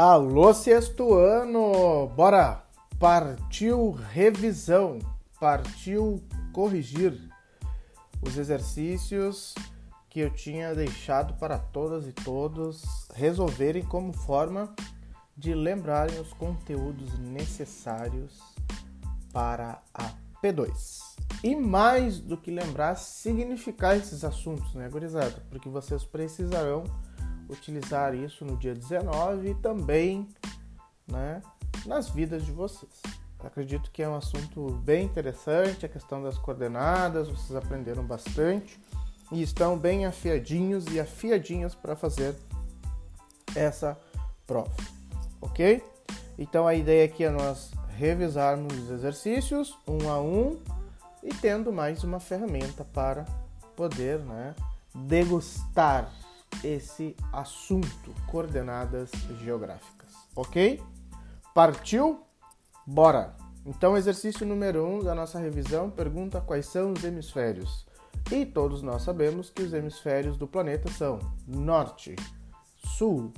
Alô, sexto ano! Bora! Partiu revisão, partiu corrigir os exercícios que eu tinha deixado para todas e todos resolverem como forma de lembrarem os conteúdos necessários para a P2. E mais do que lembrar, significar esses assuntos, né, gurizada? Porque vocês precisarão utilizar isso no dia 19 e também né, nas vidas de vocês. Acredito que é um assunto bem interessante, a questão das coordenadas, vocês aprenderam bastante e estão bem afiadinhos e afiadinhas para fazer essa prova, ok? Então a ideia aqui é nós revisarmos os exercícios um a um e tendo mais uma ferramenta para poder né, degustar esse assunto, coordenadas geográficas, ok? Partiu? Bora! Então, exercício número 1 um da nossa revisão pergunta quais são os hemisférios. E todos nós sabemos que os hemisférios do planeta são norte, sul,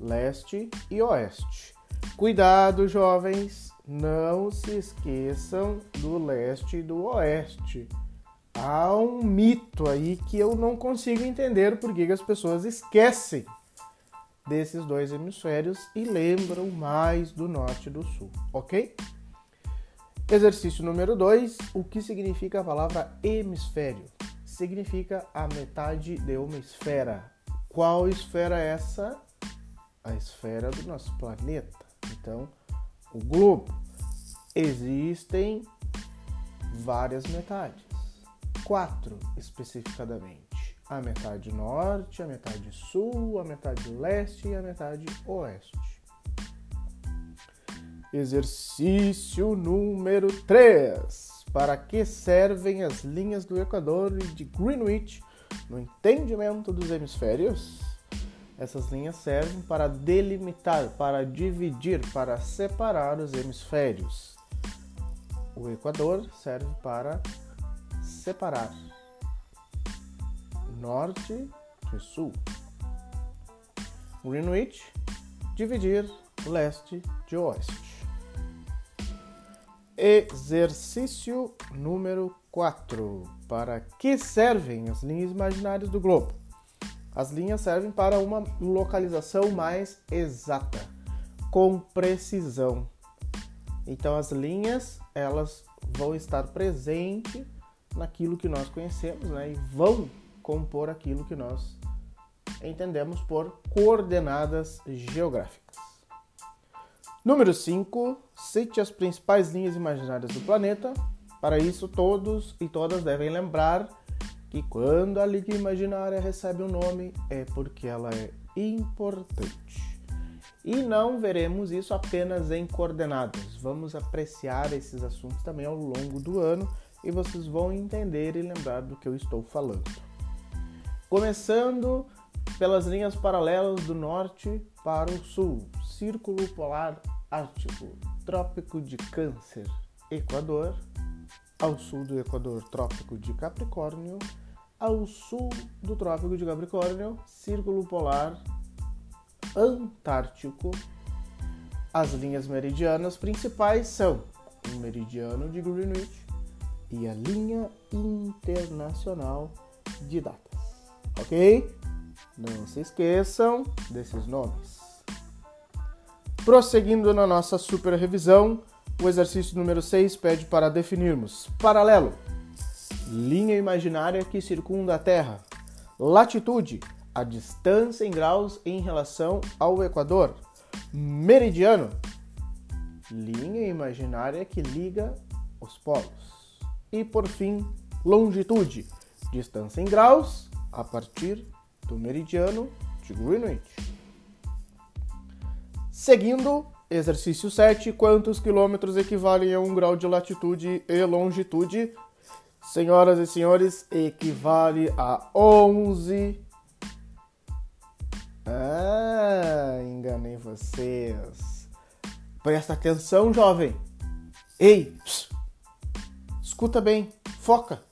leste e oeste. Cuidado, jovens, não se esqueçam do leste e do oeste há um mito aí que eu não consigo entender porque as pessoas esquecem desses dois hemisférios e lembram mais do norte e do sul, ok? Exercício número 2. O que significa a palavra hemisfério? Significa a metade de uma esfera. Qual esfera é essa? A esfera do nosso planeta. Então, o globo. Existem várias metades quatro especificadamente: a metade norte, a metade sul, a metade leste e a metade oeste. Exercício número 3. Para que servem as linhas do Equador e de Greenwich no entendimento dos hemisférios? Essas linhas servem para delimitar, para dividir, para separar os hemisférios. O Equador serve para separar norte de sul. Greenwich, dividir leste de oeste. Exercício número 4. Para que servem as linhas imaginárias do globo? As linhas servem para uma localização mais exata, com precisão. Então as linhas, elas vão estar presentes naquilo que nós conhecemos né, e vão compor aquilo que nós entendemos por coordenadas geográficas. Número 5. Cite as principais linhas imaginárias do planeta. Para isso, todos e todas devem lembrar que quando a linha imaginária recebe um nome é porque ela é importante. E não veremos isso apenas em coordenadas. Vamos apreciar esses assuntos também ao longo do ano e vocês vão entender e lembrar do que eu estou falando. Começando pelas linhas paralelas do norte para o sul: Círculo Polar Ártico, Trópico de Câncer, Equador, ao sul do Equador, Trópico de Capricórnio, ao sul do Trópico de Capricórnio, Círculo Polar Antártico. As linhas meridianas principais são o meridiano de Greenwich, e a linha internacional de datas. Ok? Não se esqueçam desses nomes. Prosseguindo na nossa super revisão, o exercício número 6 pede para definirmos paralelo, linha imaginária que circunda a Terra, latitude, a distância em graus em relação ao Equador, meridiano, linha imaginária que liga os polos. E por fim, longitude, distância em graus a partir do meridiano de Greenwich. Seguindo, exercício 7, quantos quilômetros equivalem a um grau de latitude e longitude? Senhoras e senhores, equivale a 11. Ah, enganei vocês. Presta atenção, jovem. Ei, psiu. Escuta bem, foca.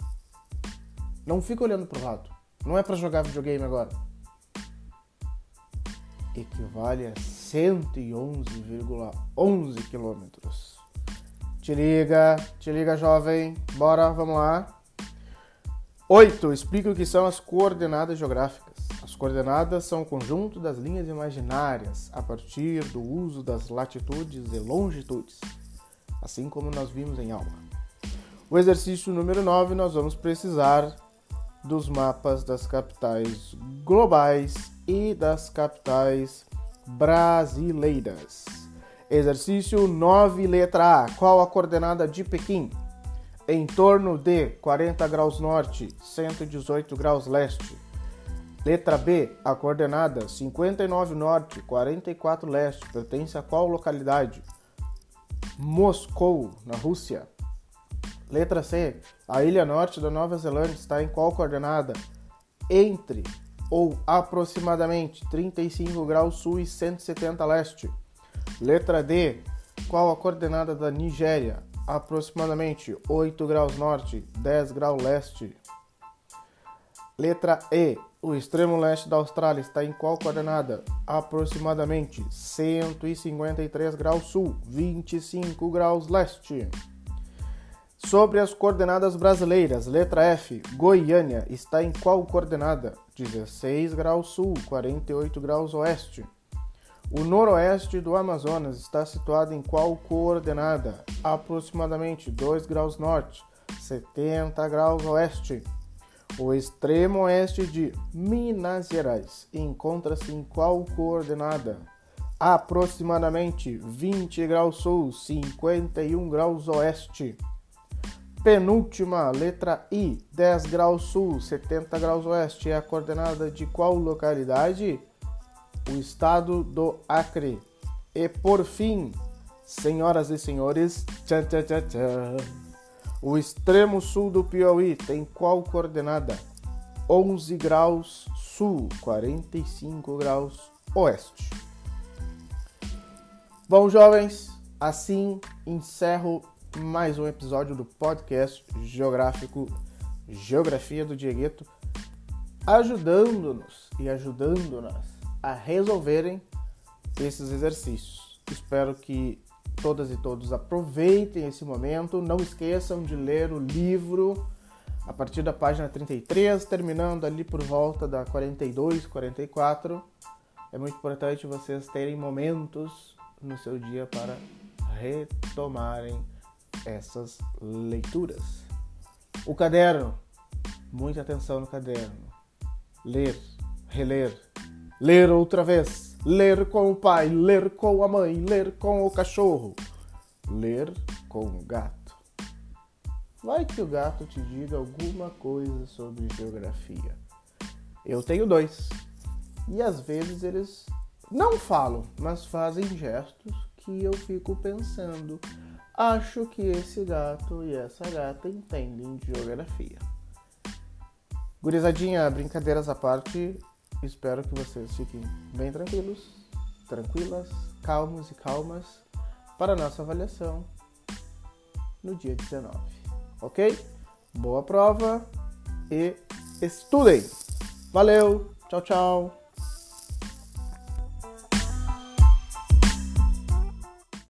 Não fica olhando pro lado. Não é para jogar videogame agora. Equivale a 111,11 quilômetros. Te liga, te liga, jovem. Bora, vamos lá. 8. Explica o que são as coordenadas geográficas. As coordenadas são o conjunto das linhas imaginárias a partir do uso das latitudes e longitudes, assim como nós vimos em aula. O exercício número 9, nós vamos precisar dos mapas das capitais globais e das capitais brasileiras. Exercício 9, letra A. Qual a coordenada de Pequim? Em torno de 40 graus norte, 118 graus leste. Letra B. A coordenada 59 norte, 44 leste pertence a qual localidade? Moscou, na Rússia. Letra C. A ilha norte da Nova Zelândia está em qual coordenada? Entre ou aproximadamente 35 graus sul e 170 leste. Letra D. Qual a coordenada da Nigéria? Aproximadamente 8 graus norte, 10 graus leste. Letra E. O extremo leste da Austrália está em qual coordenada? Aproximadamente 153 graus sul, 25 graus leste. Sobre as coordenadas brasileiras, letra F, Goiânia está em qual coordenada? 16 graus sul, 48 graus oeste. O noroeste do Amazonas está situado em qual coordenada? Aproximadamente 2 graus norte, 70 graus oeste. O extremo oeste de Minas Gerais encontra-se em qual coordenada? Aproximadamente 20 graus sul, 51 graus oeste. Penúltima, letra I, 10 graus sul, 70 graus oeste, é a coordenada de qual localidade? o estado do Acre. E por fim, senhoras e senhores, tchan, tchan, tchan, tchan, o extremo sul do Piauí tem qual coordenada? 11 graus sul, 45 graus oeste. Bom, jovens, assim encerro mais um episódio do podcast Geográfico Geografia do Diegueto, ajudando-nos e ajudando-nas a resolverem esses exercícios. Espero que todas e todos aproveitem esse momento. Não esqueçam de ler o livro a partir da página 33, terminando ali por volta da 42, 44. É muito importante vocês terem momentos no seu dia para retomarem essas leituras. O caderno, muita atenção no caderno. Ler, reler, ler outra vez, ler com o pai, ler com a mãe, ler com o cachorro, ler com o gato. Vai que o gato te diga alguma coisa sobre geografia. Eu tenho dois. E às vezes eles não falam, mas fazem gestos que eu fico pensando. Acho que esse gato e essa gata entendem de geografia. Gurizadinha, brincadeiras à parte, Espero que vocês fiquem bem tranquilos, tranquilas, calmos e calmas para a nossa avaliação no dia 19. Ok? Boa prova e estudem! Valeu! Tchau, tchau!